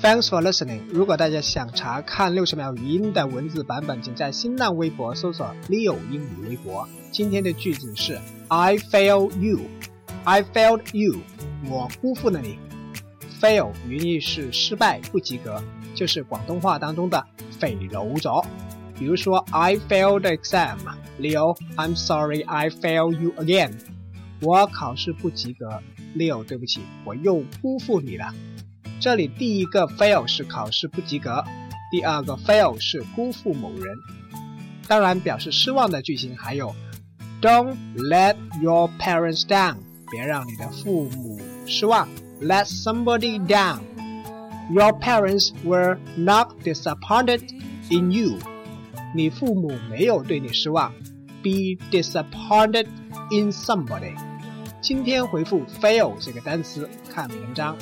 Thanks for listening。如果大家想查看六十秒语音的文字版本，请在新浪微博搜索 Leo 英语微博。今天的句子是 I failed you。I failed you。我辜负了你。Fail 语义是失败、不及格，就是广东话当中的肥佬咗。比如说 I failed the exam。Leo，I'm sorry I fail you again。我考试不及格，Leo，对不起，我又辜负你了。这里第一个 fail 是考试不及格，第二个 fail 是辜负某人。当然，表示失望的句型还有：Don't let your parents down，别让你的父母失望。Let somebody down。Your parents were not disappointed in you。你父母没有对你失望。Be disappointed in somebody。今天回复 fail 这个单词，看文章。